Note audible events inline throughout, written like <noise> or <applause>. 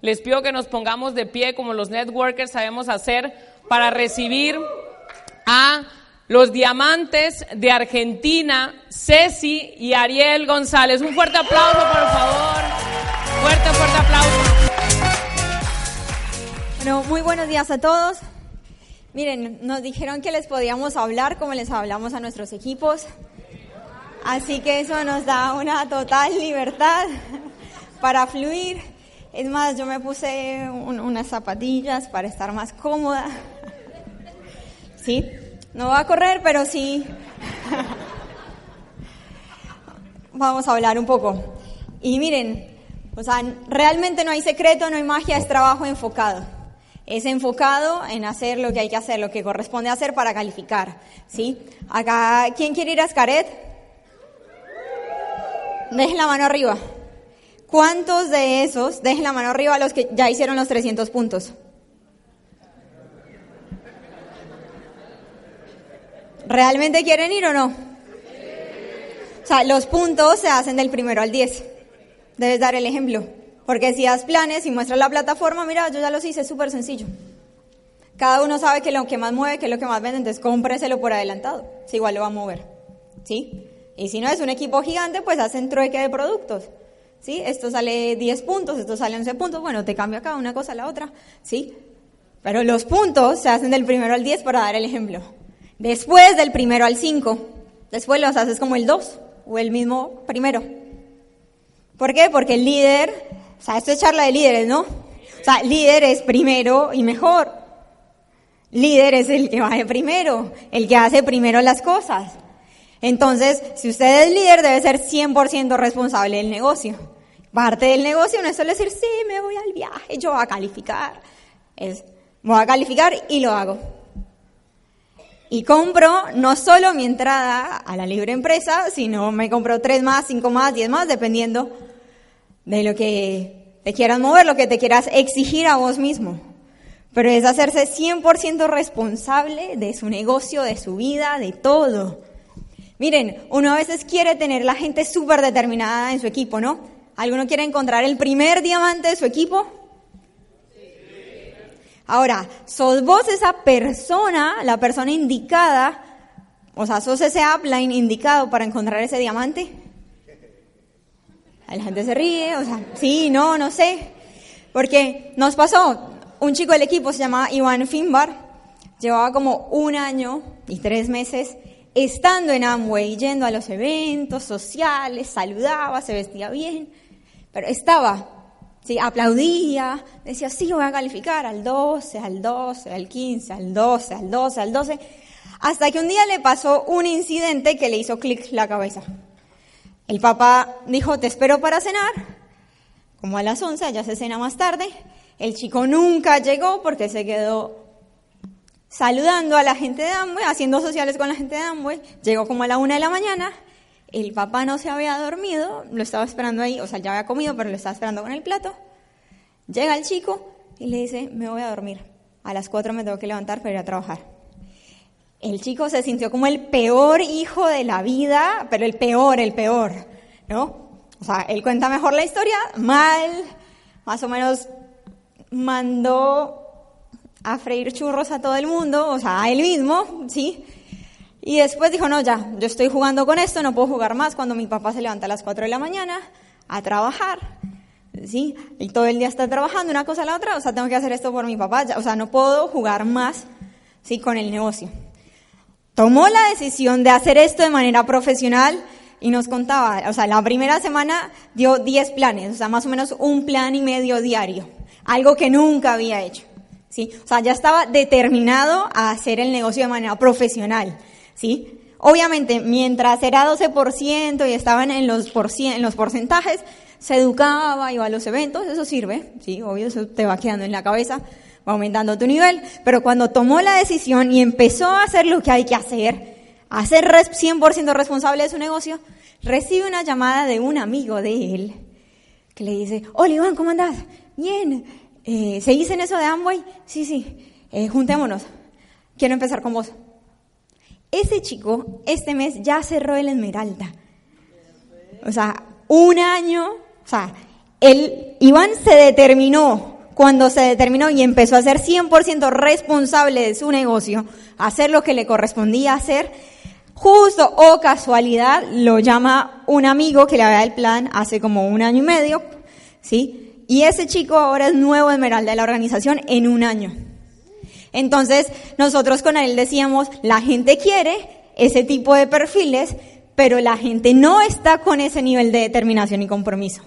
Les pido que nos pongamos de pie como los networkers sabemos hacer para recibir a los diamantes de Argentina, Ceci y Ariel González. Un fuerte aplauso, por favor. Fuerte, fuerte aplauso. Bueno, muy buenos días a todos. Miren, nos dijeron que les podíamos hablar como les hablamos a nuestros equipos. Así que eso nos da una total libertad para fluir. Es más, yo me puse un- unas zapatillas para estar más cómoda. Sí, no va a correr, pero sí. Vamos a hablar un poco. Y miren, o sea, realmente no hay secreto, no hay magia, es trabajo enfocado. Es enfocado en hacer lo que hay que hacer, lo que corresponde hacer para calificar. ¿Sí? Acá, ¿quién quiere ir a Scaret? Dejen la mano arriba. ¿Cuántos de esos, dejen la mano arriba los que ya hicieron los 300 puntos? ¿Realmente quieren ir o no? O sea, los puntos se hacen del primero al 10. Debes dar el ejemplo. Porque si das planes y muestras la plataforma, mira, yo ya los hice, es súper sencillo. Cada uno sabe que lo que más mueve, que es lo que más vende, entonces cómpreselo por adelantado. Si igual lo va a mover. ¿Sí? Y si no es un equipo gigante, pues hacen trueque de productos. ¿Sí? Esto sale 10 puntos, esto sale 11 puntos. Bueno, te cambia acá una cosa a la otra. ¿Sí? Pero los puntos se hacen del primero al 10 para dar el ejemplo. Después del primero al 5. Después los haces como el 2 o el mismo primero. ¿Por qué? Porque el líder, o sea, esto es charla de líderes, ¿no? O sea, líder es primero y mejor. Líder es el que va de primero, el que hace primero las cosas. Entonces, si usted es líder, debe ser 100% responsable del negocio. Parte del negocio no es solo decir, sí, me voy al viaje, yo voy a calificar. Es, voy a calificar y lo hago. Y compro no solo mi entrada a la libre empresa, sino me compro tres más, cinco más, diez más, dependiendo de lo que te quieras mover, lo que te quieras exigir a vos mismo. Pero es hacerse 100% responsable de su negocio, de su vida, de todo. Miren, uno a veces quiere tener la gente súper determinada en su equipo, ¿no? ¿Alguno quiere encontrar el primer diamante de su equipo? Ahora, ¿sos vos esa persona, la persona indicada? O sea, ¿sos ese upline indicado para encontrar ese diamante? La gente se ríe, o sea, sí, no, no sé. Porque nos pasó, un chico del equipo se llamaba Iván Finbar, llevaba como un año y tres meses estando en Amway, yendo a los eventos sociales, saludaba, se vestía bien, pero estaba, sí, aplaudía, decía, sí, voy a calificar al 12, al 12, al 15, al 12, al 12, al 12, hasta que un día le pasó un incidente que le hizo clic la cabeza. El papá dijo, te espero para cenar, como a las 11, ya se cena más tarde. El chico nunca llegó porque se quedó saludando a la gente de Amway, haciendo sociales con la gente de Amway. Llegó como a la una de la mañana. El papá no se había dormido, lo estaba esperando ahí, o sea, ya había comido, pero lo estaba esperando con el plato. Llega el chico y le dice, me voy a dormir. A las cuatro me tengo que levantar para ir a trabajar. El chico se sintió como el peor hijo de la vida, pero el peor, el peor, ¿no? O sea, él cuenta mejor la historia, mal, más o menos mandó a freír churros a todo el mundo, o sea, a él mismo, ¿sí? Y después dijo, no, ya, yo estoy jugando con esto, no puedo jugar más cuando mi papá se levanta a las 4 de la mañana a trabajar, ¿sí? Y todo el día está trabajando, una cosa a la otra, o sea, tengo que hacer esto por mi papá, ya, o sea, no puedo jugar más, ¿sí? Con el negocio. Tomó la decisión de hacer esto de manera profesional y nos contaba, o sea, la primera semana dio 10 planes, o sea, más o menos un plan y medio diario, algo que nunca había hecho. ¿Sí? O sea, ya estaba determinado a hacer el negocio de manera profesional, ¿sí? Obviamente, mientras era 12% y estaban en los, en los porcentajes, se educaba, iba a los eventos, eso sirve, sí, obvio, eso te va quedando en la cabeza, va aumentando tu nivel, pero cuando tomó la decisión y empezó a hacer lo que hay que hacer, a ser 100% responsable de su negocio, recibe una llamada de un amigo de él que le dice, hola Iván, ¿cómo andás? Bien, eh, ¿seguís en eso de Amway? Sí, sí, eh, juntémonos, quiero empezar con vos. Ese chico, este mes, ya cerró el Esmeralda. O sea, un año, o sea, el Iván se determinó, cuando se determinó y empezó a ser 100% responsable de su negocio, hacer lo que le correspondía hacer, justo o casualidad lo llama un amigo que le había el plan hace como un año y medio, ¿sí? Y ese chico ahora es nuevo esmeralda de la organización en un año. Entonces, nosotros con él decíamos, la gente quiere ese tipo de perfiles, pero la gente no está con ese nivel de determinación y compromiso.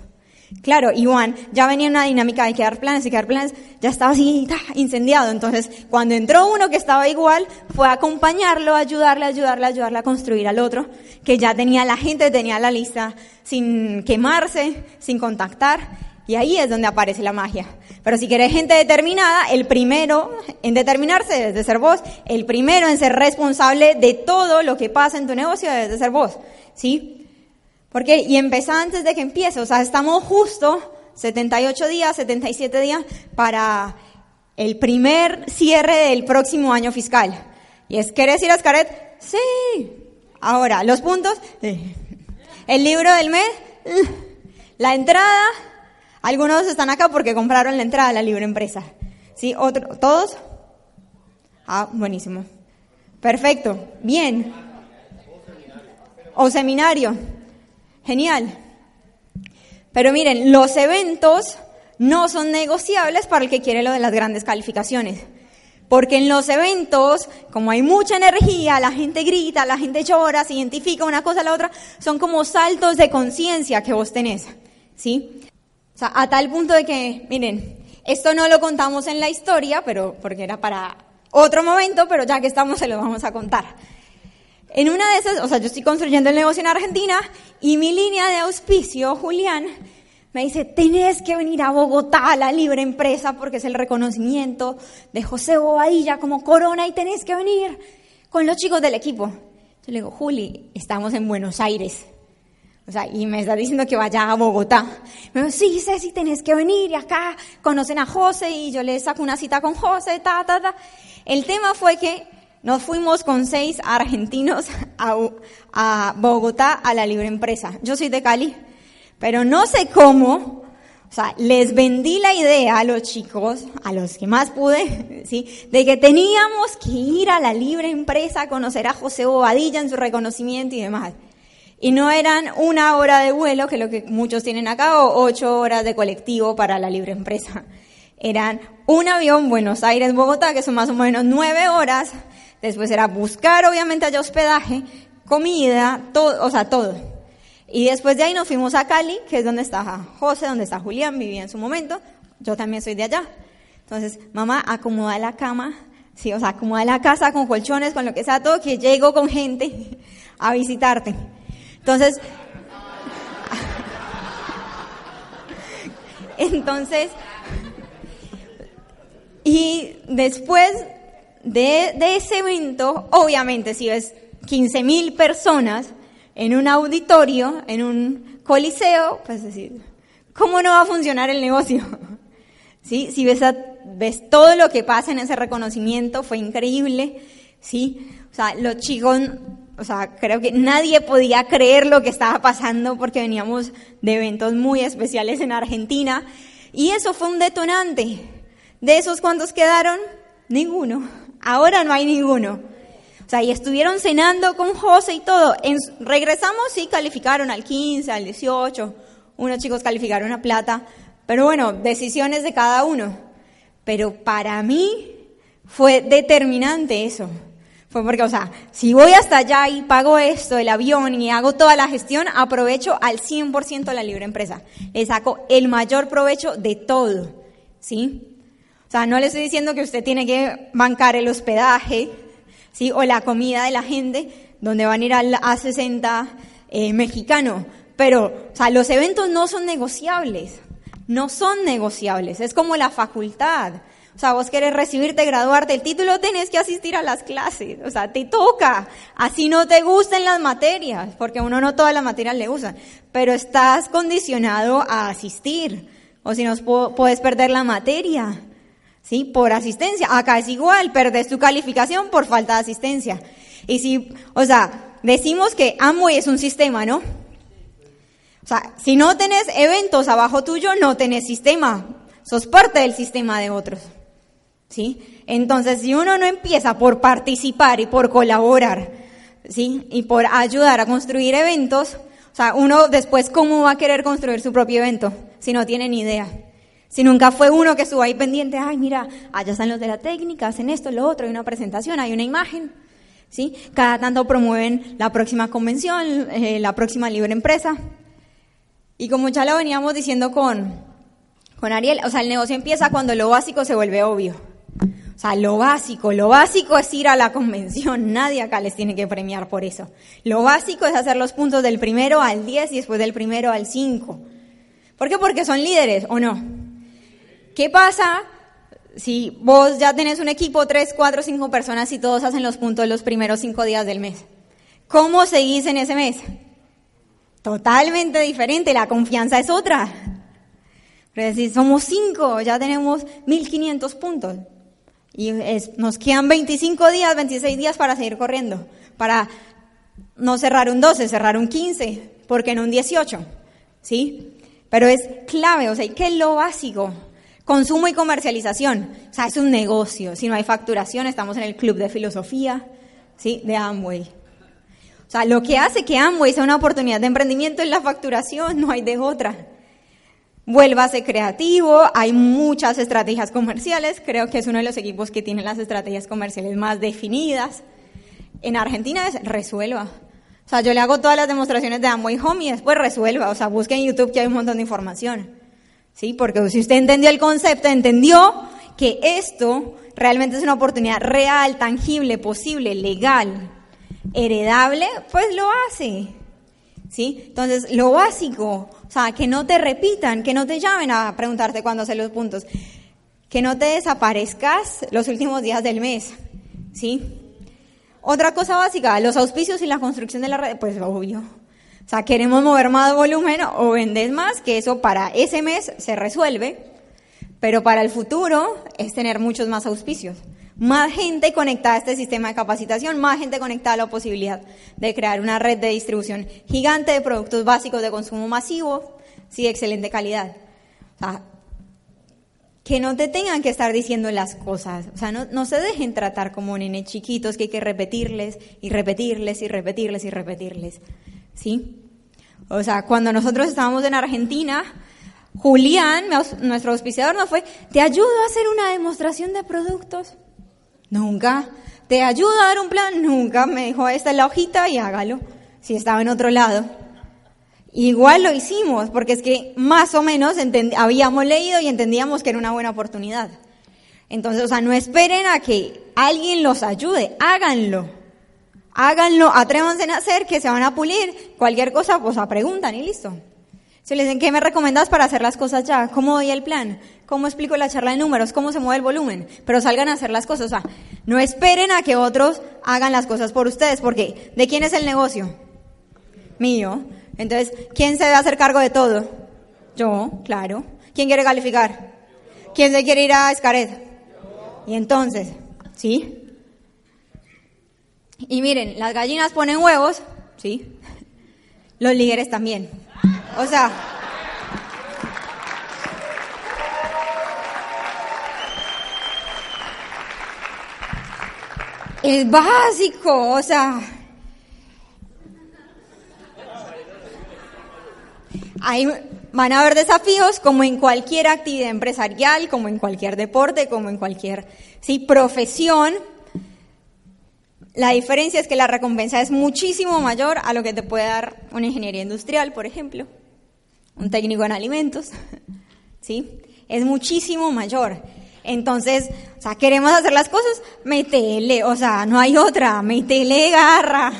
Claro, Iván ya venía en una dinámica de quedar planes y quedar planes, ya estaba así incendiado. Entonces, cuando entró uno que estaba igual, fue a acompañarlo, ayudarle, ayudarle, ayudarle a construir al otro, que ya tenía la gente, tenía la lista sin quemarse, sin contactar. Y ahí es donde aparece la magia. Pero si querés gente determinada, el primero en determinarse es de ser vos, el primero en ser responsable de todo lo que pasa en tu negocio es de ser vos, ¿sí? Porque, y empezar antes de que empiece, o sea, estamos justo 78 días, 77 días para el primer cierre del próximo año fiscal. Y es, ¿querés ir a Scaret? Sí. Ahora, los puntos, el libro del mes, la entrada, algunos están acá porque compraron la entrada a la libre empresa. ¿Sí? Otro, ¿Todos? Ah, buenísimo. Perfecto. Bien. O seminario. Genial. Pero miren, los eventos no son negociables para el que quiere lo de las grandes calificaciones. Porque en los eventos, como hay mucha energía, la gente grita, la gente llora, se identifica una cosa a la otra, son como saltos de conciencia que vos tenés. ¿Sí? Sea, a tal punto de que, miren, esto no lo contamos en la historia, pero porque era para otro momento, pero ya que estamos se lo vamos a contar. En una de esas, o sea, yo estoy construyendo el negocio en Argentina y mi línea de auspicio, Julián, me dice, tenés que venir a Bogotá a la libre empresa porque es el reconocimiento de José Bobadilla como corona y tenés que venir con los chicos del equipo. Yo le digo, Juli, estamos en Buenos Aires. Y me está diciendo que vaya a Bogotá. Me dijo, sí, Ceci, tenés que venir y acá conocen a José y yo le saco una cita con José, ta, ta, ta. El tema fue que nos fuimos con seis argentinos a, Bogotá a la libre empresa. Yo soy de Cali, pero no sé cómo, o sea, les vendí la idea a los chicos, a los que más pude, <laughs> ¿sí? De que teníamos que ir a la libre empresa a conocer a José Bobadilla en su reconocimiento y demás. Y no eran una hora de vuelo, que es lo que muchos tienen acá, o ocho horas de colectivo para la libre empresa. <laughs> Eran un avión Buenos Aires-Bogotá, que son más o menos nueve horas, Después era buscar, obviamente, allá hospedaje, comida, todo, o sea, todo. Y después de ahí nos fuimos a Cali, que es donde está José, donde está Julián, vivía en su momento. Yo también soy de allá. Entonces, mamá, acomoda la cama, sí, o sea, acomoda la casa con colchones, con lo que sea, todo, que llego con gente <laughs> a visitarte. Entonces, entonces, y después de, ese evento, obviamente si ves 15 mil personas en un auditorio, en un coliseo, pues decir, ¿cómo no va a funcionar el negocio? <laughs> ¿Sí? Si ves, ves todo lo que pasa en ese reconocimiento, fue increíble, ¿sí? O sea, los chicos, o sea, creo que nadie podía creer lo que estaba pasando porque veníamos de eventos muy especiales en Argentina y eso fue un detonante. ¿De esos cuántos quedaron? Ninguno. Ahora no hay ninguno. O sea, y estuvieron cenando con José y todo. regresamos y calificaron al 15, al 18. Unos chicos calificaron a plata. Pero bueno, decisiones de cada uno. Pero para mí fue determinante eso. Fue porque, o sea, si voy hasta allá y pago esto, el avión y hago toda la gestión, aprovecho al 100% la libre empresa. Le saco el mayor provecho de todo. ¿Sí? O sea, no le estoy diciendo que usted tiene que bancar el hospedaje, ¿sí? O la comida de la gente, donde van a ir al A60 eh, mexicano. Pero, o sea, los eventos no son negociables. No son negociables. Es como la facultad. O sea, vos querés recibirte, graduarte, el título tenés que asistir a las clases. O sea, te toca. Así no te gusten las materias, porque uno no todas las materias le gustan. Pero estás condicionado a asistir. O si no, puedes perder la materia. ¿Sí? Por asistencia. Acá es igual, perdés tu calificación por falta de asistencia. Y si, o sea, decimos que Amway es un sistema, ¿no? O sea, si no tenés eventos abajo tuyo, no tenés sistema. Sos parte del sistema de otros. ¿Sí? Entonces, si uno no empieza por participar y por colaborar, ¿sí? Y por ayudar a construir eventos, o sea, uno después, ¿cómo va a querer construir su propio evento si no tiene ni idea? Si nunca fue uno que estuvo ahí pendiente, ay, mira, allá están los de la técnica, hacen esto, lo otro, hay una presentación, hay una imagen. ¿Sí? Cada tanto promueven la próxima convención, eh, la próxima libre empresa. Y como ya lo veníamos diciendo con, con Ariel, o sea, el negocio empieza cuando lo básico se vuelve obvio. O sea, lo básico, lo básico es ir a la convención. <laughs> Nadie acá les tiene que premiar por eso. Lo básico es hacer los puntos del primero al 10 y después del primero al 5. ¿Por qué? Porque son líderes, ¿o no? ¿Qué pasa si vos ya tenés un equipo, tres, cuatro, cinco personas y todos hacen los puntos los primeros cinco días del mes? ¿Cómo seguís en ese mes? Totalmente diferente, la confianza es otra. Pero si somos cinco, ya tenemos 1500 puntos. Y nos quedan 25 días, 26 días para seguir corriendo. Para no cerrar un 12, cerrar un 15, porque no un 18. ¿Sí? Pero es clave, o sea, ¿qué es lo básico? Consumo y comercialización. O sea, es un negocio. Si no hay facturación, estamos en el club de filosofía, ¿sí? De Amway. O sea, lo que hace que Amway sea una oportunidad de emprendimiento es la facturación, no hay de otra. Vuélvase creativo, hay muchas estrategias comerciales, creo que es uno de los equipos que tiene las estrategias comerciales más definidas. En Argentina es resuelva. O sea, yo le hago todas las demostraciones de Amway Home y después resuelva. O sea, busque en YouTube que hay un montón de información. ¿sí? Porque si usted entendió el concepto, entendió que esto realmente es una oportunidad real, tangible, posible, legal, heredable, pues lo hace. ¿Sí? Entonces, lo básico, o sea, que no te repitan, que no te llamen a preguntarte cuándo hacer los puntos, que no te desaparezcas los últimos días del mes, ¿sí? Otra cosa básica, los auspicios y la construcción de la red, pues obvio, o sea, queremos mover más volumen o vender más, que eso para ese mes se resuelve, pero para el futuro es tener muchos más auspicios. Más gente conectada a este sistema de capacitación, más gente conectada a la posibilidad de crear una red de distribución gigante de productos básicos de consumo masivo, sí, de excelente calidad. O sea, que no te tengan que estar diciendo las cosas. O sea, no, no se dejen tratar como nenes chiquitos que hay que repetirles y repetirles y repetirles y repetirles. ¿sí? O sea, cuando nosotros estábamos en Argentina, Julián, nuestro auspiciador, nos fue, ¿te ayudo a hacer una demostración de productos? Nunca. ¿Te ayudo a dar un plan? Nunca. Me dijo, esta es la hojita y hágalo. Si estaba en otro lado. Igual lo hicimos, porque es que más o menos habíamos leído y entendíamos que era una buena oportunidad. Entonces, o sea, no esperen a que alguien los ayude, háganlo. Háganlo, atrévanse a hacer, que se van a pulir. Cualquier cosa, pues a preguntan y listo. Si les dicen, ¿qué me recomiendas para hacer las cosas ya? ¿Cómo doy el plan? ¿Cómo explico la charla de números? ¿Cómo se mueve el volumen? Pero salgan a hacer las cosas. O sea, no esperen a que otros hagan las cosas por ustedes, porque ¿de quién es el negocio? Mío. Entonces, ¿quién se debe hacer cargo de todo? Yo, claro. ¿Quién quiere calificar? ¿Quién se quiere ir a Escaret? Y entonces, ¿sí? Y miren, las gallinas ponen huevos, ¿sí? Los líderes también. O sea, es básico, o sea, ahí van a haber desafíos como en cualquier actividad empresarial, como en cualquier deporte, como en cualquier sí, profesión, la diferencia es que la recompensa es muchísimo mayor a lo que te puede dar una ingeniería industrial, por ejemplo, un técnico en alimentos, <laughs> ¿sí? Es muchísimo mayor. Entonces, o sea, queremos hacer las cosas, metele, o sea, no hay otra, metele garra,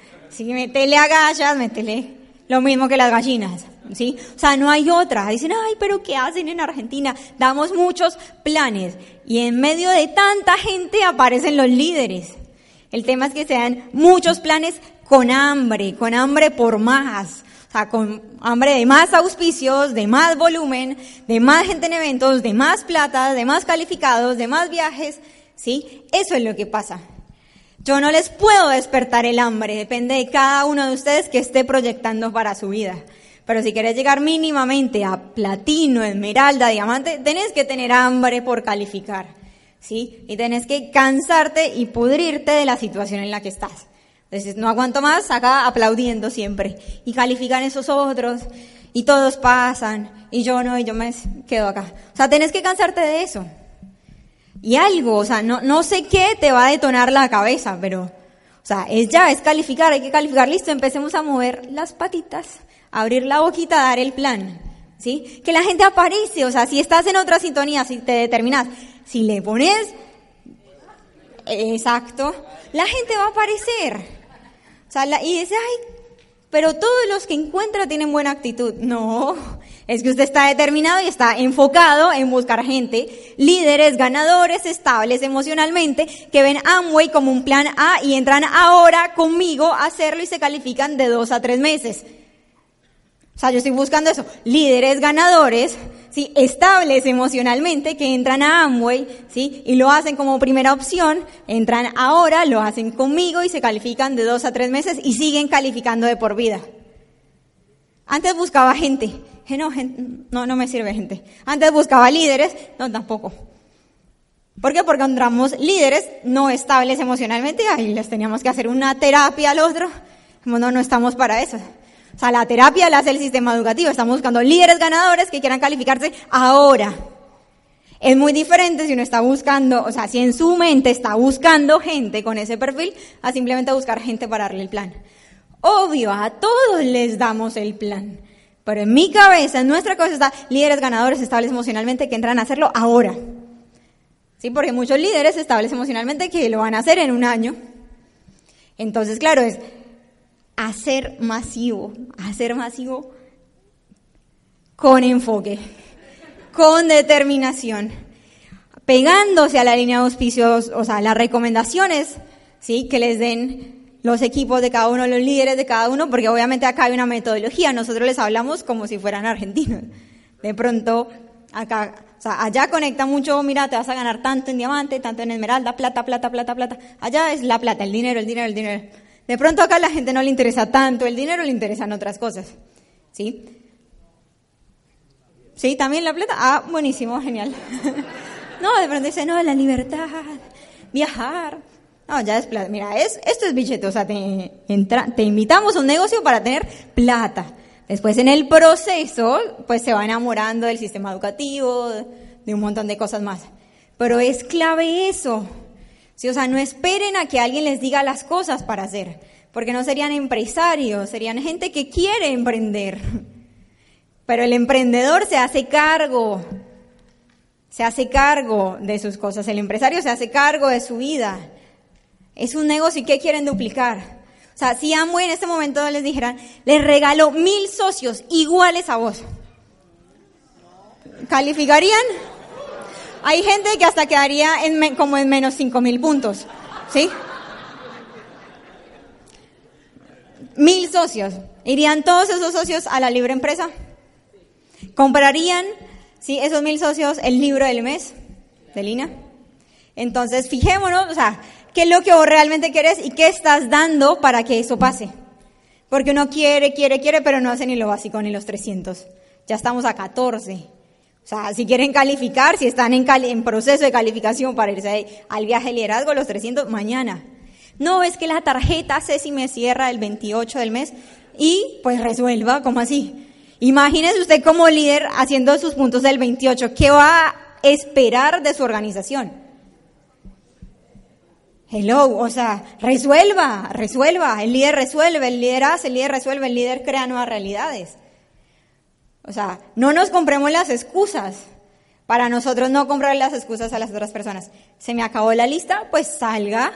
<laughs> sí, metele agallas, metele lo mismo que las gallinas, ¿sí? O sea, no hay otra. Dicen, ay, pero ¿qué hacen en Argentina? Damos muchos planes y en medio de tanta gente aparecen los líderes. El tema es que se dan muchos planes con hambre, con hambre por más. O sea, con hambre de más auspicios, de más volumen, de más gente en eventos, de más plata, de más calificados, de más viajes, ¿sí? Eso es lo que pasa. Yo no les puedo despertar el hambre, depende de cada uno de ustedes que esté proyectando para su vida. Pero si quieres llegar mínimamente a platino, esmeralda, diamante, tenés que tener hambre por calificar, ¿sí? Y tenés que cansarte y pudrirte de la situación en la que estás. Entonces, no aguanto más, acá aplaudiendo siempre. Y califican esos otros, y todos pasan, y yo no, y yo me quedo acá. O sea, tenés que cansarte de eso. Y algo, o sea, no, no sé qué te va a detonar la cabeza, pero, o sea, es ya, es calificar, hay que calificar, listo, empecemos a mover las patitas, abrir la boquita, dar el plan, ¿sí? Que la gente aparece, o sea, si estás en otra sintonía, si te determinas, si le pones, exacto, la gente va a aparecer. Y dice, ay, pero todos los que encuentra tienen buena actitud. No, es que usted está determinado y está enfocado en buscar gente, líderes, ganadores, estables emocionalmente, que ven Amway como un plan A y entran ahora conmigo a hacerlo y se califican de dos a tres meses. Sea, yo estoy buscando eso, líderes ganadores, ¿sí? estables emocionalmente, que entran a Amway, ¿sí? y lo hacen como primera opción, entran ahora, lo hacen conmigo y se califican de dos a tres meses y siguen calificando de por vida. Antes buscaba gente, no, no, no me sirve gente. Antes buscaba líderes, no, tampoco. ¿Por qué? Porque encontramos líderes no estables emocionalmente y les teníamos que hacer una terapia al otro. No, no estamos para eso. O sea, la terapia la hace el sistema educativo. Estamos buscando líderes ganadores que quieran calificarse ahora. Es muy diferente si uno está buscando, o sea, si en su mente está buscando gente con ese perfil, a simplemente buscar gente para darle el plan. Obvio, a todos les damos el plan. Pero en mi cabeza, en nuestra cabeza está líderes ganadores estables emocionalmente que entran a hacerlo ahora. Sí, porque muchos líderes estables emocionalmente que lo van a hacer en un año. Entonces, claro, es hacer masivo, hacer masivo con enfoque, con determinación, pegándose a la línea de auspicios, o sea, las recomendaciones, ¿sí? Que les den los equipos de cada uno, los líderes de cada uno, porque obviamente acá hay una metodología, nosotros les hablamos como si fueran argentinos. De pronto, acá, o sea, allá conecta mucho, mira, te vas a ganar tanto en diamante, tanto en esmeralda, plata, plata, plata, plata. Allá es la plata, el dinero, el dinero, el dinero. De pronto acá a la gente no le interesa tanto el dinero, le interesan otras cosas. ¿Sí? ¿Sí? ¿También la plata? Ah, buenísimo, genial. <laughs> no, de pronto dice, no, la libertad, viajar. No, ya es plata. Mira, es, esto es billete, o sea, te, te invitamos a un negocio para tener plata. Después en el proceso, pues se va enamorando del sistema educativo, de un montón de cosas más. Pero es clave eso. O sea, no esperen a que alguien les diga las cosas para hacer, porque no serían empresarios, serían gente que quiere emprender. Pero el emprendedor se hace cargo, se hace cargo de sus cosas, el empresario se hace cargo de su vida. Es un negocio y ¿qué quieren duplicar? O sea, si Amway en este momento les dijeran, les regalo mil socios iguales a vos, ¿calificarían? Hay gente que hasta quedaría en como en menos 5 mil puntos. ¿Sí? Mil socios. ¿Irían todos esos socios a la libre empresa? ¿Comprarían, sí, esos mil socios el libro del mes de Lina? Entonces, fijémonos, o sea, qué es lo que vos realmente querés y qué estás dando para que eso pase. Porque uno quiere, quiere, quiere, pero no hace ni lo básico ni los 300. Ya estamos a 14. Sea, si quieren calificar, si están en, en proceso de calificación para irse al viaje de liderazgo, los 300, mañana. No, es que la tarjeta Ceci me cierra el 28 del mes y pues resuelva, ¿cómo así? Imagínese usted como líder haciendo sus puntos del 28, ¿qué va a esperar de su organización? Hello, o sea, resuelva, resuelva, el líder resuelve, el líder hace, el líder resuelve, el líder crea nuevas realidades. O sea, no nos compremos las excusas. Para nosotros no comprar las excusas a las otras personas. Se me acabó la lista, pues salga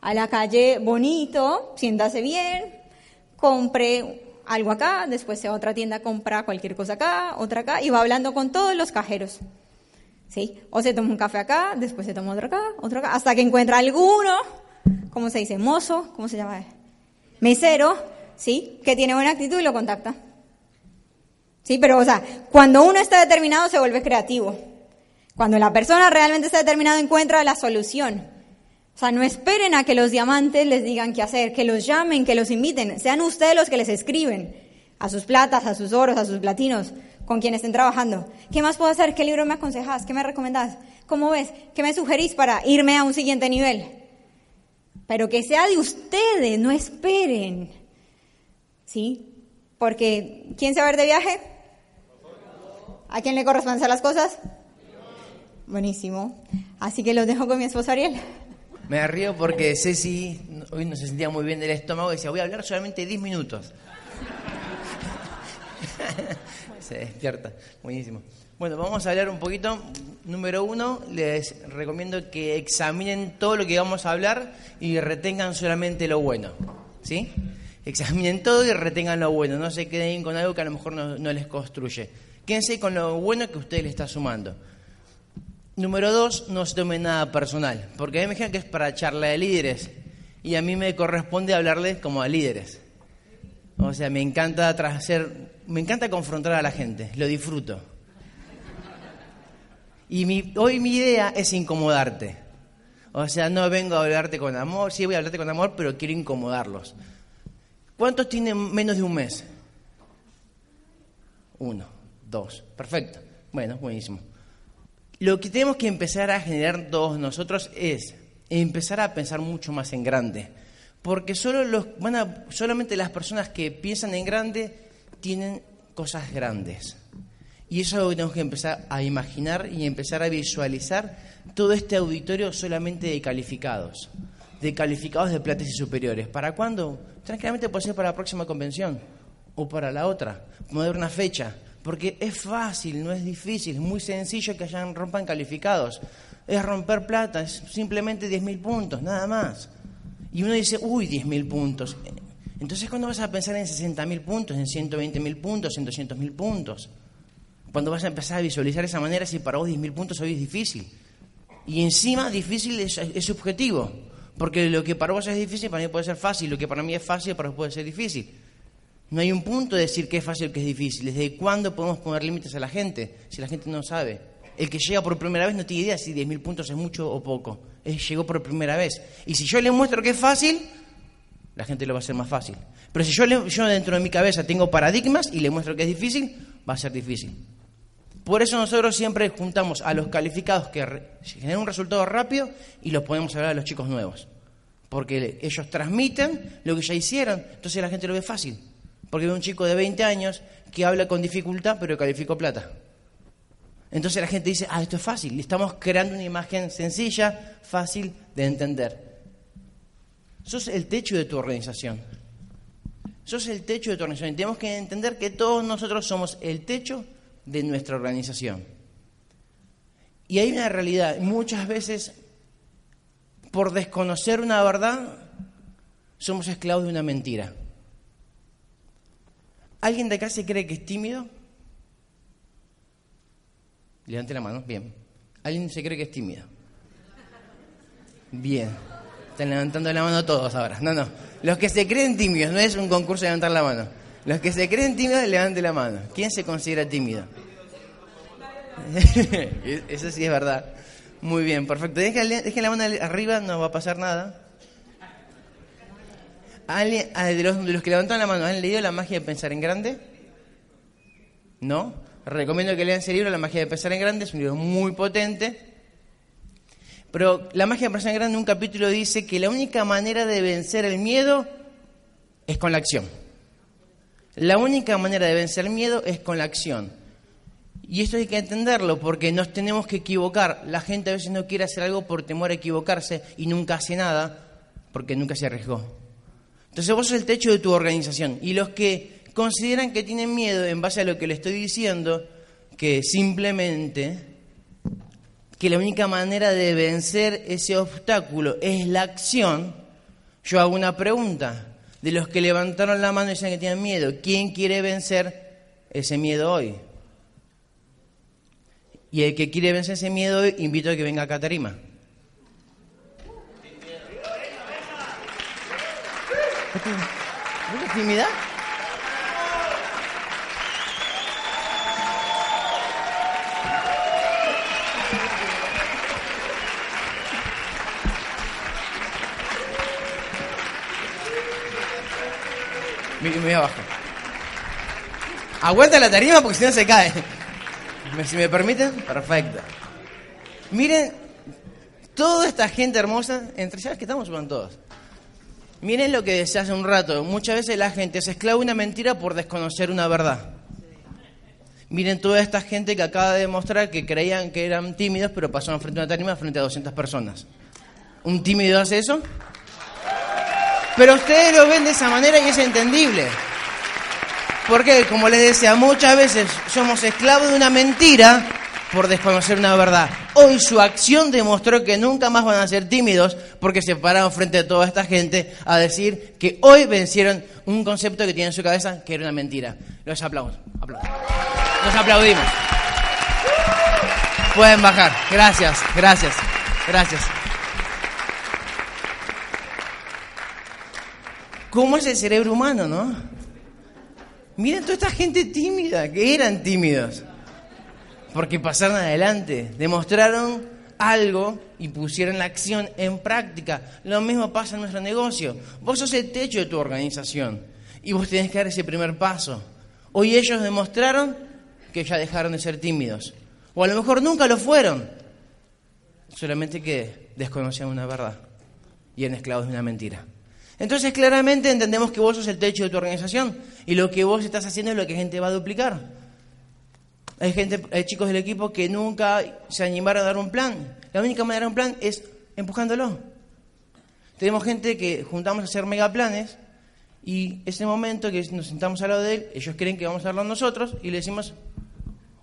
a la calle bonito, siéntase bien, compre algo acá, después se otra tienda, compra cualquier cosa acá, otra acá, y va hablando con todos los cajeros. ¿Sí? O se toma un café acá, después se toma otro acá, otro acá, hasta que encuentra alguno, ¿cómo se dice? Mozo, ¿cómo se llama? Mesero, ¿sí? Que tiene buena actitud y lo contacta. ¿Sí? Pero, o sea, cuando uno está determinado se vuelve creativo. Cuando la persona realmente está determinada encuentra la solución. O sea, no esperen a que los diamantes les digan qué hacer, que los llamen, que los inviten. Sean ustedes los que les escriben a sus platas, a sus oros, a sus platinos, con quienes estén trabajando. ¿Qué más puedo hacer? ¿Qué libro me aconsejas? ¿Qué me recomendás? ¿Cómo ves? ¿Qué me sugerís para irme a un siguiente nivel? Pero que sea de ustedes, no esperen. ¿Sí? Porque, ¿quién se va a ver de viaje? ¿A quién le corresponde hacer las cosas? Buenísimo. Así que los dejo con mi esposo Ariel. Me río porque Ceci hoy no se sentía muy bien del estómago y decía, voy a hablar solamente 10 minutos. <laughs> se despierta. Buenísimo. Bueno, vamos a hablar un poquito. Número uno, les recomiendo que examinen todo lo que vamos a hablar y retengan solamente lo bueno. ¿Sí? Examinen todo y retengan lo bueno. No se queden con algo que a lo mejor no, no les construye. Quédense con lo bueno que usted le está sumando. Número dos, no se tomen nada personal, porque a mí me dijeron que es para charla de líderes y a mí me corresponde hablarles como a líderes. O sea, me encanta hacer, me encanta confrontar a la gente, lo disfruto. Y mi, hoy mi idea es incomodarte. O sea, no vengo a hablarte con amor, sí voy a hablarte con amor, pero quiero incomodarlos. ¿Cuántos tienen menos de un mes? Uno, dos, perfecto. Bueno, buenísimo. Lo que tenemos que empezar a generar todos nosotros es empezar a pensar mucho más en grande. Porque solo los, van a, solamente las personas que piensan en grande tienen cosas grandes. Y eso es lo que tenemos que empezar a imaginar y empezar a visualizar todo este auditorio solamente de calificados, de calificados de plates y superiores. ¿Para cuándo? Tranquilamente puede ser para la próxima convención o para la otra. Poner una fecha. Porque es fácil, no es difícil, es muy sencillo que hayan rompan calificados. Es romper plata, es simplemente 10.000 puntos, nada más. Y uno dice, uy, 10.000 puntos. Entonces, ¿cuándo vas a pensar en 60.000 puntos, en 120.000 puntos, en 200.000 puntos? Cuando vas a empezar a visualizar esa manera, si para vos 10.000 puntos hoy es difícil. Y encima, difícil es, es, subjetivo. Porque lo que para vos es difícil, para mí puede ser fácil. Lo que para mí es fácil, para vos puede ser difícil. No hay un punto de decir qué es fácil o qué es difícil. ¿Desde cuándo podemos poner límites a la gente si la gente no sabe? El que llega por primera vez no tiene idea si 10.000 puntos es mucho o poco. Él llegó por primera vez. Y si yo le muestro que es fácil, la gente lo va a hacer más fácil. Pero si yo, le, dentro de mi cabeza tengo paradigmas y le muestro que es difícil, va a ser difícil. Por eso nosotros siempre juntamos a los calificados que generan un resultado rápido y los podemos hablar a los chicos nuevos. Porque ellos transmiten lo que ya hicieron, entonces la gente lo ve fácil. Porque ve un chico de 20 años que habla con dificultad, pero calificó plata. Entonces la gente dice, ah, esto es fácil. Estamos creando una imagen sencilla, fácil de entender. Sos el techo de tu organización. Sos el techo de tu organización. Y tenemos que entender que todos nosotros somos el techo de nuestra organización. Y hay una realidad. Muchas veces, por desconocer una verdad, somos esclavos de una mentira. ¿Alguien de acá se cree que es tímido? Levante la mano, bien. ¿Alguien se cree que es tímido? Bien. Están levantando la mano todos ahora. No, no. Los que se creen tímidos, no es un concurso de levantar la mano. Los que se creen tímidos, levante la mano. ¿Quién se considera tímido? <laughs> Eso sí es verdad. Muy bien, perfecto. Dejen la mano arriba, no va a pasar nada. De los, de los que levantan la mano, ¿han leído La magia de pensar en grande? ¿No? Recomiendo que lean ese libro, La magia de pensar en grande, es un libro muy potente. Pero La magia de pensar en grande, un capítulo dice que la única manera de vencer el miedo es con la acción. La única manera de vencer el miedo es con la acción. Y esto hay que entenderlo porque nos tenemos que equivocar. La gente a veces no quiere hacer algo por temor a equivocarse y nunca hace nada porque nunca se arriesgó. Entonces vos sos el techo de tu organización. Y los que consideran que tienen miedo en base a lo que le estoy diciendo, que simplemente que la única manera de vencer ese obstáculo es la acción, yo hago una pregunta. de los que levantaron la mano y decían que tenían miedo. ¿Quién quiere vencer ese miedo hoy? Y el que quiere vencer ese miedo hoy, invito a que venga a Catarima. ¿Es timidez? Me, abajo. Aguanta la tarima porque si no se cae. Si me permiten, perfecto. Miren, toda esta gente hermosa, entre ya que estamos, van todos. Miren lo que decía hace un rato. Muchas veces la gente se esclava una mentira por desconocer una verdad. Miren toda esta gente que acaba de demostrar que creían que eran tímidos, pero pasaron frente a una tarima frente a 200 personas. ¿Un tímido hace eso? Pero ustedes lo ven de esa manera y es entendible. Porque, como les decía, muchas veces somos esclavos de una mentira por desconocer una verdad. Hoy su acción demostró que nunca más van a ser tímidos porque se pararon frente a toda esta gente a decir que hoy vencieron un concepto que tienen en su cabeza que era una mentira. Los aplausos. aplausos. Los aplaudimos. Pueden bajar. Gracias, gracias, gracias. ¿Cómo es el cerebro humano, no? Miren toda esta gente tímida, que eran tímidos. Porque pasaron adelante, demostraron algo y pusieron la acción en práctica. Lo mismo pasa en nuestro negocio. Vos sos el techo de tu organización y vos tenés que dar ese primer paso. Hoy ellos demostraron que ya dejaron de ser tímidos. O a lo mejor nunca lo fueron. Solamente que desconocían una verdad y eran esclavos de una mentira. Entonces claramente entendemos que vos sos el techo de tu organización y lo que vos estás haciendo es lo que gente va a duplicar. Hay gente, hay chicos del equipo que nunca se animaron a dar un plan. La única manera de dar un plan es empujándolo. Tenemos gente que juntamos a hacer megaplanes y ese momento que nos sentamos al lado de él, ellos creen que vamos a hacerlo nosotros y le decimos,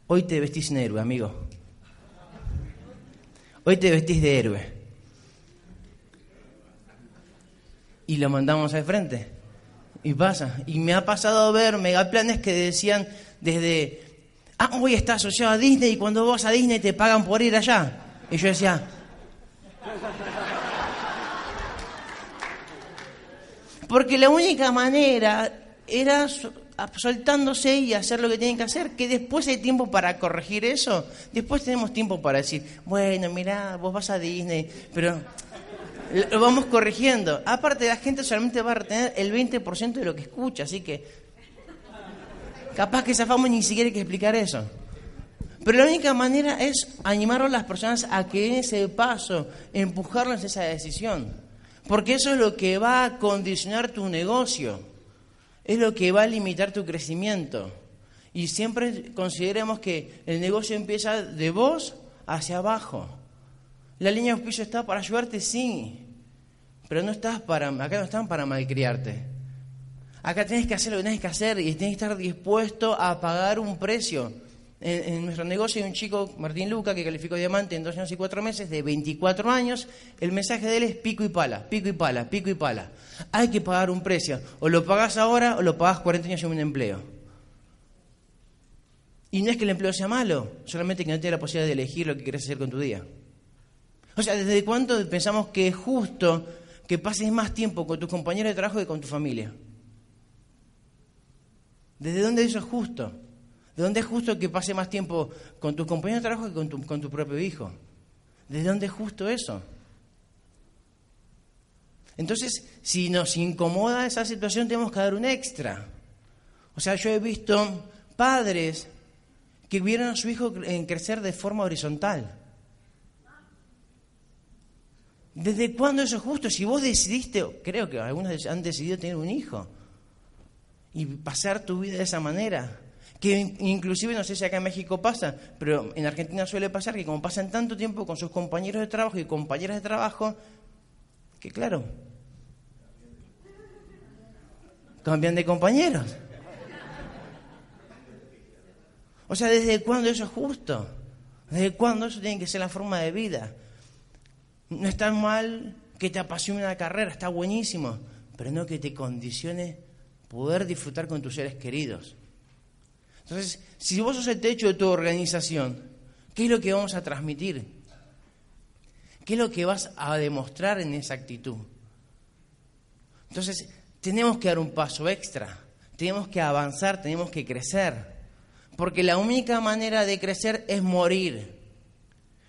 hoy te vestís en héroe, amigo. Hoy te vestís de héroe. y lo mandamos al frente. Y pasa. Y me ha pasado ver megaplanes que decían desde, ah, hoy está asociado a Disney y cuando vas a Disney te pagan por ir allá. Y yo decía, porque la única manera era soltándose y hacer lo que tienen que hacer, que después hay tiempo para corregir eso, después tenemos tiempo para decir, bueno, mirá, vos vas a Disney, pero lo vamos corrigiendo. Aparte, la gente solamente va a retener el 20% de lo que escucha, así que capaz que zafamos ni siquiera hay que explicar eso. Pero la única manera es animar a las personas a que den ese paso, empujarlos a esa decisión. Porque eso es lo que va a condicionar tu negocio, es lo que va a limitar tu crecimiento. Y siempre consideremos que el negocio empieza de vos hacia abajo. La línea de auspicio está para ayudarte, sí, pero no estás para, acá no están para malcriarte. Acá tienes que hacer lo que tienes que hacer y tienes que estar dispuesto a pagar un precio. En, nuestro negocio hay un chico, Martín Luca, que calificó diamante en dos años y cuatro meses, de 24 años. El mensaje de él es pico y pala, pico y pala, pico y pala. Hay que pagar un precio. O lo pagas ahora o lo pagas 40 años en un empleo. Y no es que el empleo sea malo, solamente que no tienes la posibilidad de elegir lo que quieres hacer con tu día. O sea, ¿desde cuándo pensamos que es justo que pases más tiempo con tus compañeros de trabajo que con tu familia? ¿Desde dónde eso es justo? ¿De dónde es justo que pase más tiempo con tus compañeros de trabajo que con tu, con tu propio hijo? ¿Desde dónde es justo eso? Entonces, si nos incomoda esa situación, tenemos que dar un extra. O sea, yo he visto padres que vieron a su hijo crecer de forma horizontal. ¿Desde cuándo eso es justo? Si vos decidiste, creo que algunos han decidido tener un hijo y pasar tu vida de esa manera. Que in- inclusive, no sé si acá en México pasa, pero en Argentina suele pasar que como pasan tanto tiempo con sus compañeros de trabajo y compañeras de trabajo, que claro, cambian de compañeros. O sea, ¿desde cuándo eso es justo? ¿Desde cuándo eso tiene que ser la forma de vida? No está mal que te apasione una carrera, está buenísimo, pero no que te condicione poder disfrutar con tus seres queridos. Entonces, si vos sos el techo de tu organización, ¿qué es lo que vamos a transmitir? ¿Qué es lo que vas a demostrar en esa actitud? Entonces, tenemos que dar un paso extra, tenemos que avanzar, tenemos que crecer, porque la única manera de crecer es morir.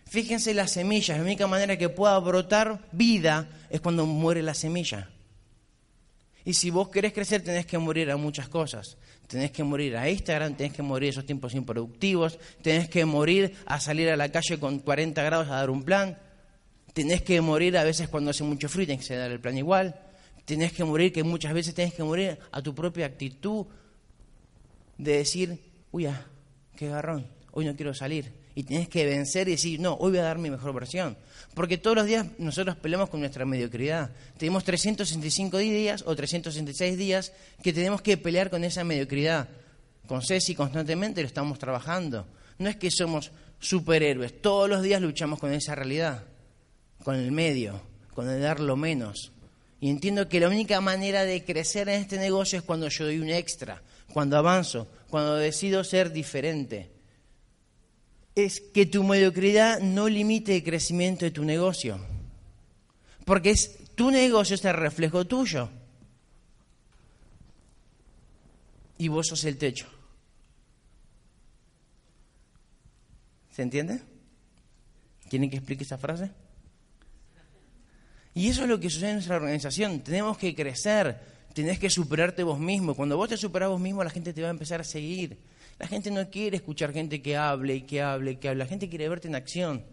Fíjense las semillas, la única manera que pueda brotar vida es cuando muere la semilla. Y si vos querés crecer, tenés que morir a muchas cosas. Tenés que morir a Instagram, tenés que morir a esos tiempos improductivos, tenés que morir a salir a la calle con 40 grados a dar un plan, tenés que morir a veces cuando hace mucho frío, tenés que dar el plan igual, tenés que morir, que muchas veces tenés que morir a tu propia actitud de decir, uy, ah, qué garrón, hoy no quiero salir. Y tenés que vencer y decir, no, hoy voy a dar mi mejor versión. Porque todos los días nosotros peleamos con nuestra mediocridad. Tenemos 365 días o 366 días que tenemos que pelear con esa mediocridad. Con Ceci constantemente lo estamos trabajando. No es que somos superhéroes, todos los días luchamos con esa realidad, con el medio, con el dar lo menos. Y entiendo que la única manera de crecer en este negocio es cuando yo doy un extra, cuando avanzo, cuando decido ser diferente. Es que tu mediocridad no limite el crecimiento de tu negocio. Porque es, tu negocio es el reflejo tuyo. Y vos sos el techo. ¿Se entiende? ¿Quieren que explique esa frase? Y eso es lo que sucede en nuestra organización. Tenemos que crecer, tenés que superarte vos mismo. Cuando vos te superás vos mismo, la gente te va a empezar a seguir. La gente no quiere escuchar gente que hable y que hable y que hable. La gente quiere verte en acción.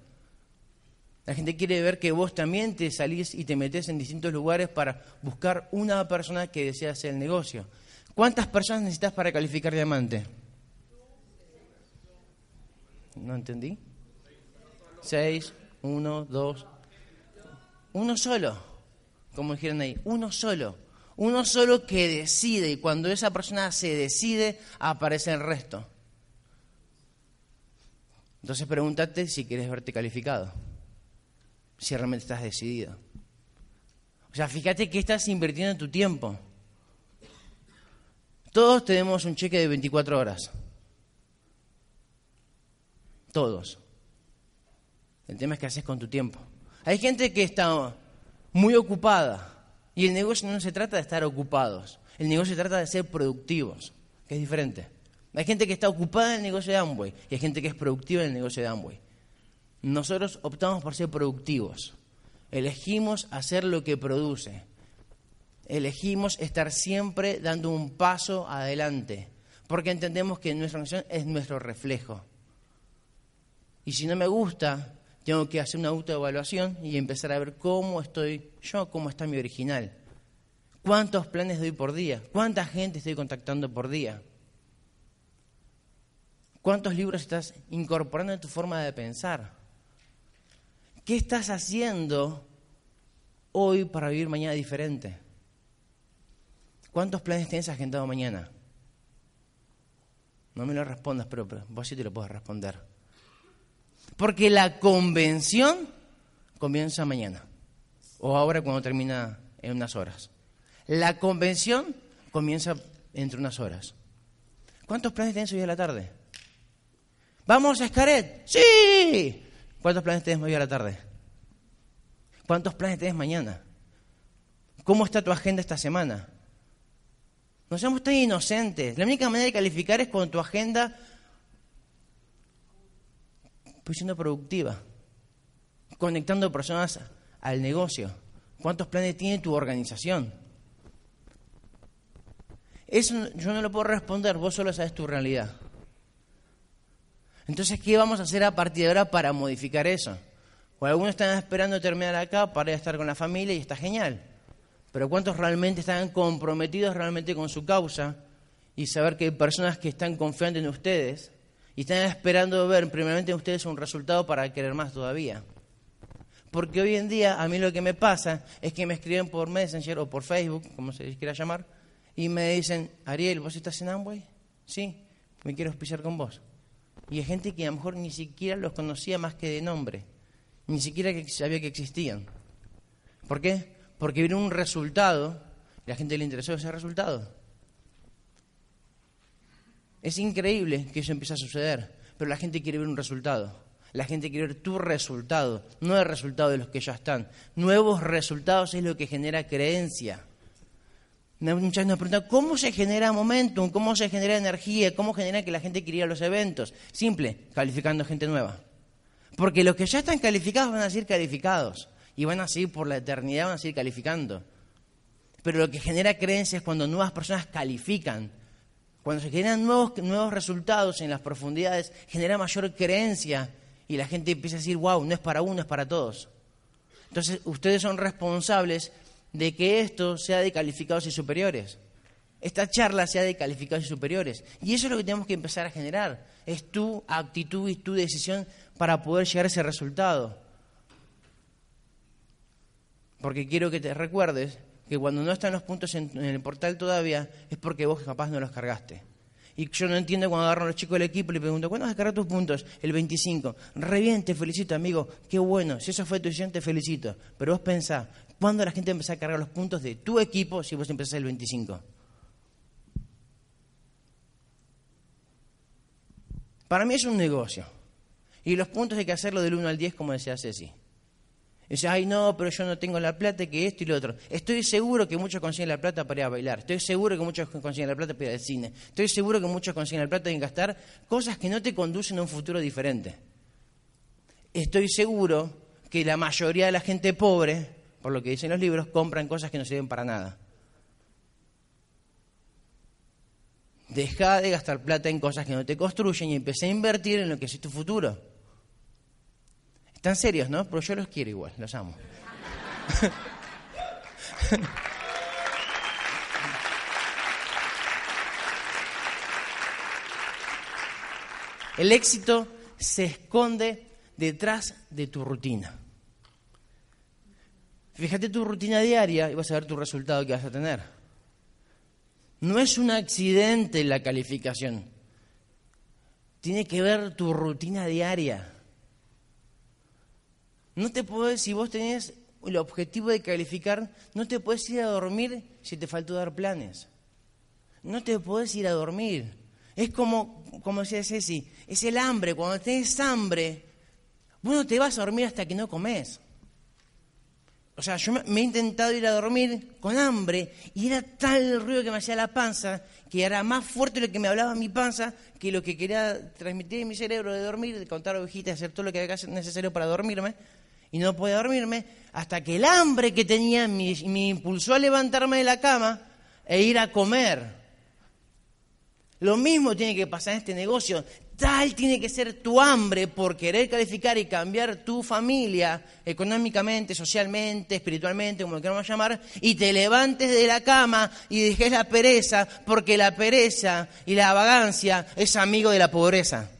La gente quiere ver que vos también te salís y te metés en distintos lugares para buscar una persona que desea hacer el negocio. ¿Cuántas personas necesitas para calificar diamante? ¿No entendí? Seis, uno, dos, uno solo, como dijeron ahí, uno solo. Uno solo que decide y cuando esa persona se decide aparece el resto. Entonces pregúntate si quieres verte calificado, si realmente estás decidido. O sea, fíjate que estás invirtiendo en tu tiempo. Todos tenemos un cheque de 24 horas. Todos. El tema es qué haces con tu tiempo. Hay gente que está muy ocupada y el negocio no se trata de estar ocupados, el negocio se trata de ser productivos, que es diferente. Hay gente que está ocupada en el negocio de Amway y hay gente que es productiva en el negocio de Amway. Nosotros optamos por ser productivos. Elegimos hacer lo que produce. Elegimos estar siempre dando un paso adelante, porque entendemos que nuestra organización es nuestro reflejo. Y si no me gusta, tengo que hacer una autoevaluación y empezar a ver cómo estoy yo, cómo está mi original. ¿Cuántos planes doy por día? ¿Cuánta gente estoy contactando por día? ¿Cuántos libros estás incorporando en tu forma de pensar? ¿Qué estás haciendo hoy para vivir mañana diferente? ¿Cuántos planes tienes agendado mañana? No me lo respondas, pero, pero vos sí te lo puedes responder. Porque la convención comienza mañana, o ahora cuando termina en unas horas. La convención comienza entre unas horas. ¿Cuántos planes tenés hoy a la tarde? ¿Vamos a Escaret? ¡Sí! ¿Cuántos planes tenés hoy a la tarde? ¿Cuántos planes tenés mañana? ¿Cómo está tu agenda esta semana? No seamos tan inocentes. La única manera de calificar es con tu agenda pues siendo productiva, conectando personas al negocio. ¿Cuántos planes tiene tu organización? Eso yo no lo puedo responder, vos solo sabes tu realidad. Entonces, ¿qué vamos a hacer a partir de ahora para modificar eso? O algunos están esperando terminar acá para estar con la familia y está genial. Pero ¿cuántos realmente están comprometidos realmente con su causa y saber que hay personas que están confiando en ustedes y están esperando ver primeramente en ustedes un resultado para querer más todavía. Porque hoy en día a mí lo que me pasa es que me escriben por Messenger o por Facebook, como se les quiera llamar, y me dicen, Ariel, ¿vos estás en Amway? Sí, me quiero auspiciar con vos. Y hay gente que a lo mejor ni siquiera los conocía más que de nombre, ni siquiera que sabía que existían. ¿Por qué? Porque vieron un resultado ¿A la gente le interesó ese resultado? Es increíble que eso empiece a suceder, pero la gente quiere ver un resultado. La gente quiere ver tu resultado, no el resultado de los que ya están. Nuevos resultados es lo que genera creencia. Muchas nos preguntan, ¿cómo se genera momentum? ¿Cómo se genera energía? ¿Cómo genera que la gente quiera los eventos? Simple, calificando gente nueva. Porque los que ya están calificados van a seguir calificados y van a seguir por la eternidad, van a seguir calificando. Pero lo que genera creencia es cuando nuevas personas califican. Cuando se generan nuevos, nuevos resultados en las profundidades, genera mayor creencia y la gente empieza a decir, wow, no es para uno, es para todos. Entonces, ustedes son responsables de que esto sea de calificados y superiores. Esta charla sea de calificados y superiores. Y eso es lo que tenemos que empezar a generar. Es tu actitud y tu decisión para poder llegar a ese resultado. Porque quiero que te recuerdes que cuando no están los puntos en, el portal todavía es porque vos capaz no los cargaste. Y yo no entiendo cuando agarro a los chicos del equipo y le pregunto, ¿cuándo vas a cargar tus puntos? El 25. Re bien, te felicito, amigo. Qué bueno. Si eso fue tu decisión, te felicito. Pero vos pensá, ¿cuándo la gente empezó a cargar los puntos de tu equipo si vos empezás el 25? Para mí es un negocio. Y los puntos hay que hacerlo del 1 al 10, como decía Ceci. Dice, ay no, pero yo no tengo la plata, que esto y lo otro. Estoy seguro que muchos consiguen la plata para ir a bailar. Estoy seguro que muchos consiguen la plata para ir al cine. Estoy seguro que muchos consiguen la plata en gastar cosas que no te conducen a un futuro diferente. Estoy seguro que la mayoría de la gente pobre, por lo que dicen los libros, compran cosas que no sirven para nada. Deja de gastar plata en cosas que no te construyen y empecé a invertir en lo que es tu futuro. Están serios, ¿no? Pero yo los quiero igual, los amo. El éxito se esconde detrás de tu rutina. Fíjate tu rutina diaria y vas a ver tu resultado que vas a tener. No es un accidente la calificación. Tiene que ver tu rutina diaria. No te puedes, si vos tenés el objetivo de calificar, no te puedes ir a dormir si te faltó dar planes. No te puedes ir a dormir. Es como, como decía Ceci, es el hambre. Cuando tenés hambre, vos no te vas a dormir hasta que no comes. O sea, yo me, he intentado ir a dormir con hambre y era tal el ruido que me hacía la panza que era más fuerte lo que me hablaba mi panza que lo que quería transmitir en mi cerebro de dormir, de contar ovejitas, hacer todo lo que había necesario para dormirme y no podía dormirme hasta que el hambre que tenía me, me impulsó a levantarme de la cama e ir a comer. Lo mismo tiene que pasar en este negocio. Tal tiene que ser tu hambre por querer calificar y cambiar tu familia económicamente, socialmente, espiritualmente, como lo queramos llamar, y te levantes de la cama y dejes la pereza, porque la pereza y la vagancia es amigo de la pobreza.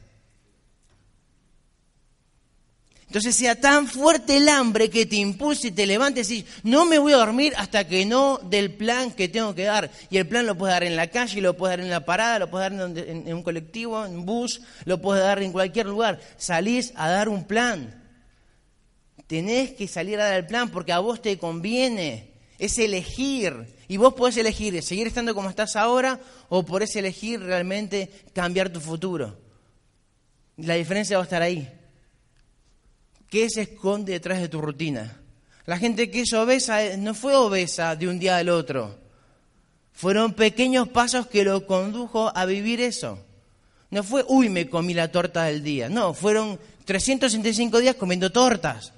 Entonces sea tan fuerte el hambre que te impulse y te levantes y no me voy a dormir hasta que no del plan que tengo que dar. Y el plan lo puedes dar en la calle, lo puedes dar en la parada, lo puedes dar en, un colectivo, en un bus, lo puedes dar en cualquier lugar. Salís a dar un plan. Tenés que salir a dar el plan porque a vos te conviene. Es elegir. Y vos podés elegir seguir estando como estás ahora o podés elegir realmente cambiar tu futuro. La diferencia va a estar ahí. ¿Qué se esconde detrás de tu rutina? La gente que es obesa eh, no fue obesa de un día al otro. Fueron pequeños pasos que lo condujo a vivir eso. No fue, uy, me comí la torta del día. No, fueron 365 días comiendo tortas.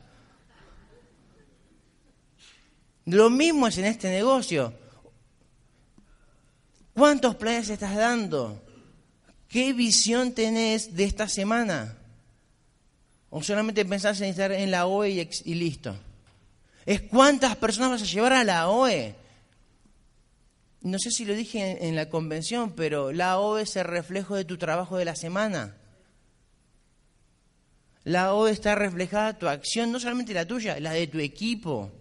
Lo mismo es en este negocio. ¿Cuántos planes estás dando? ¿Qué visión tenés de esta semana? ¿O solamente pensás en estar en la OE y, listo? Es cuántas personas vas a llevar a la OE. No sé si lo dije en, la convención, pero la OE es el reflejo de tu trabajo de la semana. La OE está reflejada tu acción, no solamente la tuya, la de tu equipo.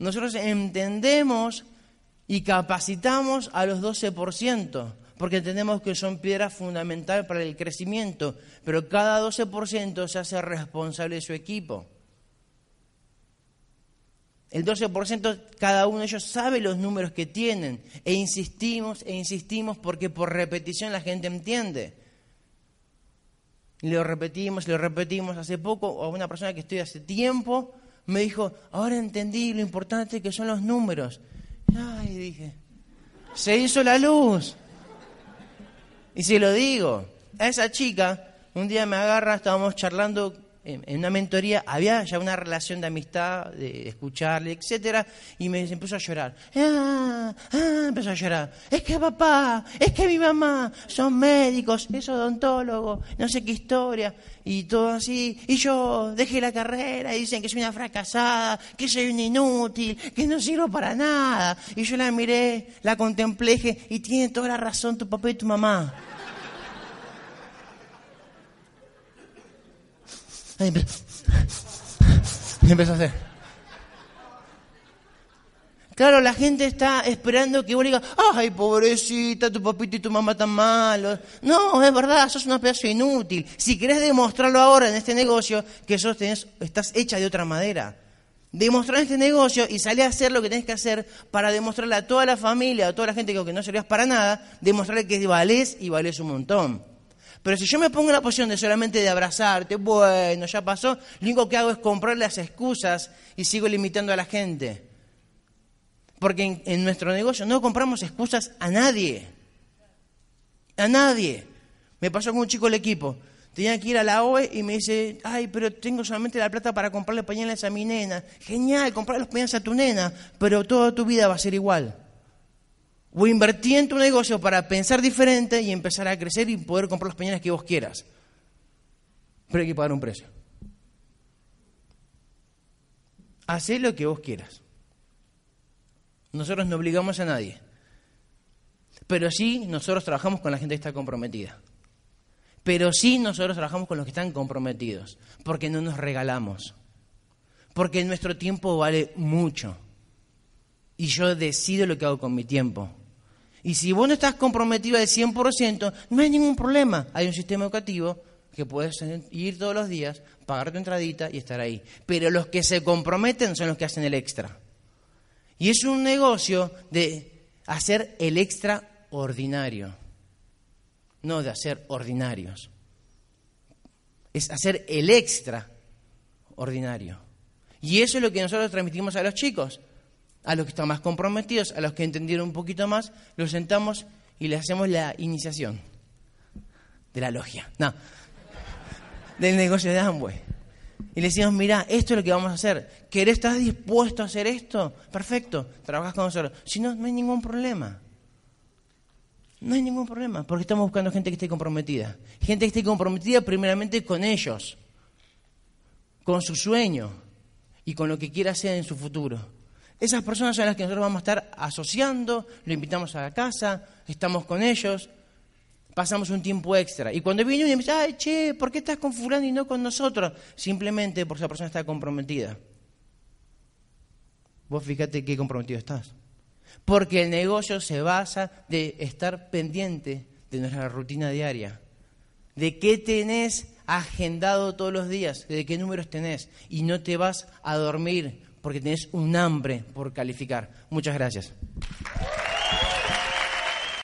Nosotros entendemos y capacitamos a los 12% porque entendemos que son piedras fundamentales para el crecimiento, pero cada 12% se hace responsable de su equipo. El 12% cada uno de ellos sabe los números que tienen. E insistimos e insistimos porque por repetición la gente entiende. Lo repetimos, lo repetimos. Hace poco, a una persona que estoy hace tiempo, me dijo, ahora entendí lo importante que son los números. Ay, dije, se hizo la luz. Y se lo digo, a esa chica, un día me agarra, estábamos charlando en, una mentoría, había ya una relación de amistad, de escucharle, etcétera, y me empezó a llorar. Ah, ah, empezó a llorar. Es que papá, es que mi mamá, son médicos, es odontólogo, no sé qué historia, y todo así. Y yo dejé la carrera y dicen que soy una fracasada, que soy un inútil, que no sirvo para nada. Y yo la miré, la contemplé y dije, y tiene toda la razón tu papá y tu mamá. Ahí empe- y empezó a hacer. Claro, la gente está esperando que vos le digas, ay, pobrecita, tu papito y tu mamá tan malos. No, es verdad, sos una pedazo inútil. Si querés demostrarlo ahora en este negocio, que sos tenés, estás hecha de otra madera. Demostrar este negocio y salir a hacer lo que tenés que hacer para demostrarle a toda la familia, a toda la gente que no servías para nada, demostrarle que valés y valés un montón. Pero si yo me pongo en la posición de solamente de abrazarte, bueno, ya pasó, lo único que hago es comprar las excusas y sigo limitando a la gente. Porque en, nuestro negocio no compramos excusas a nadie. A nadie. Me pasó con un chico del equipo. Tenía que ir a la OE y me dice, ay, pero tengo solamente la plata para comprarle pañales a mi nena. Genial, comprar los pañales a tu nena, pero toda tu vida va a ser igual. O invertí en tu negocio para pensar diferente y empezar a crecer y poder comprar los pañales que vos quieras. Pero hay que pagar un precio. Hacé lo que vos quieras. Nosotros no obligamos a nadie. Pero sí, nosotros trabajamos con la gente que está comprometida. Pero sí, nosotros trabajamos con los que están comprometidos. Porque no nos regalamos. Porque nuestro tiempo vale mucho. Y yo decido lo que hago con mi tiempo. Y si vos no estás comprometido al 100%, no hay ningún problema. Hay un sistema educativo que puedes ir todos los días, pagar tu entradita y estar ahí. Pero los que se comprometen son los que hacen el extra. Y es un negocio de hacer el extraordinario, no de hacer ordinarios. Es hacer el extraordinario. Y eso es lo que nosotros transmitimos a los chicos, a los que están más comprometidos, a los que entendieron un poquito más, los sentamos y les hacemos la iniciación de la logia, no, del negocio de Amway. Y le decimos, mira, esto es lo que vamos a hacer. ¿Querés, estás dispuesto a hacer esto? Perfecto, trabajas con nosotros. Si no, no hay ningún problema. No hay ningún problema, porque estamos buscando gente que esté comprometida. Gente que esté comprometida primeramente con ellos, con su sueño y con lo que quiera hacer en su futuro. Esas personas son las que nosotros vamos a estar asociando, lo invitamos a la casa, estamos con ellos, pasamos un tiempo extra. Y cuando viene uno y me dice, ay, che, ¿por qué estás con fulano y no con nosotros? Simplemente porque esa persona está comprometida. Vos fíjate qué comprometido estás. Porque el negocio se basa de estar pendiente de nuestra rutina diaria. De qué tenés agendado todos los días, de qué números tenés. Y no te vas a dormir porque tenés un hambre por calificar. Muchas gracias.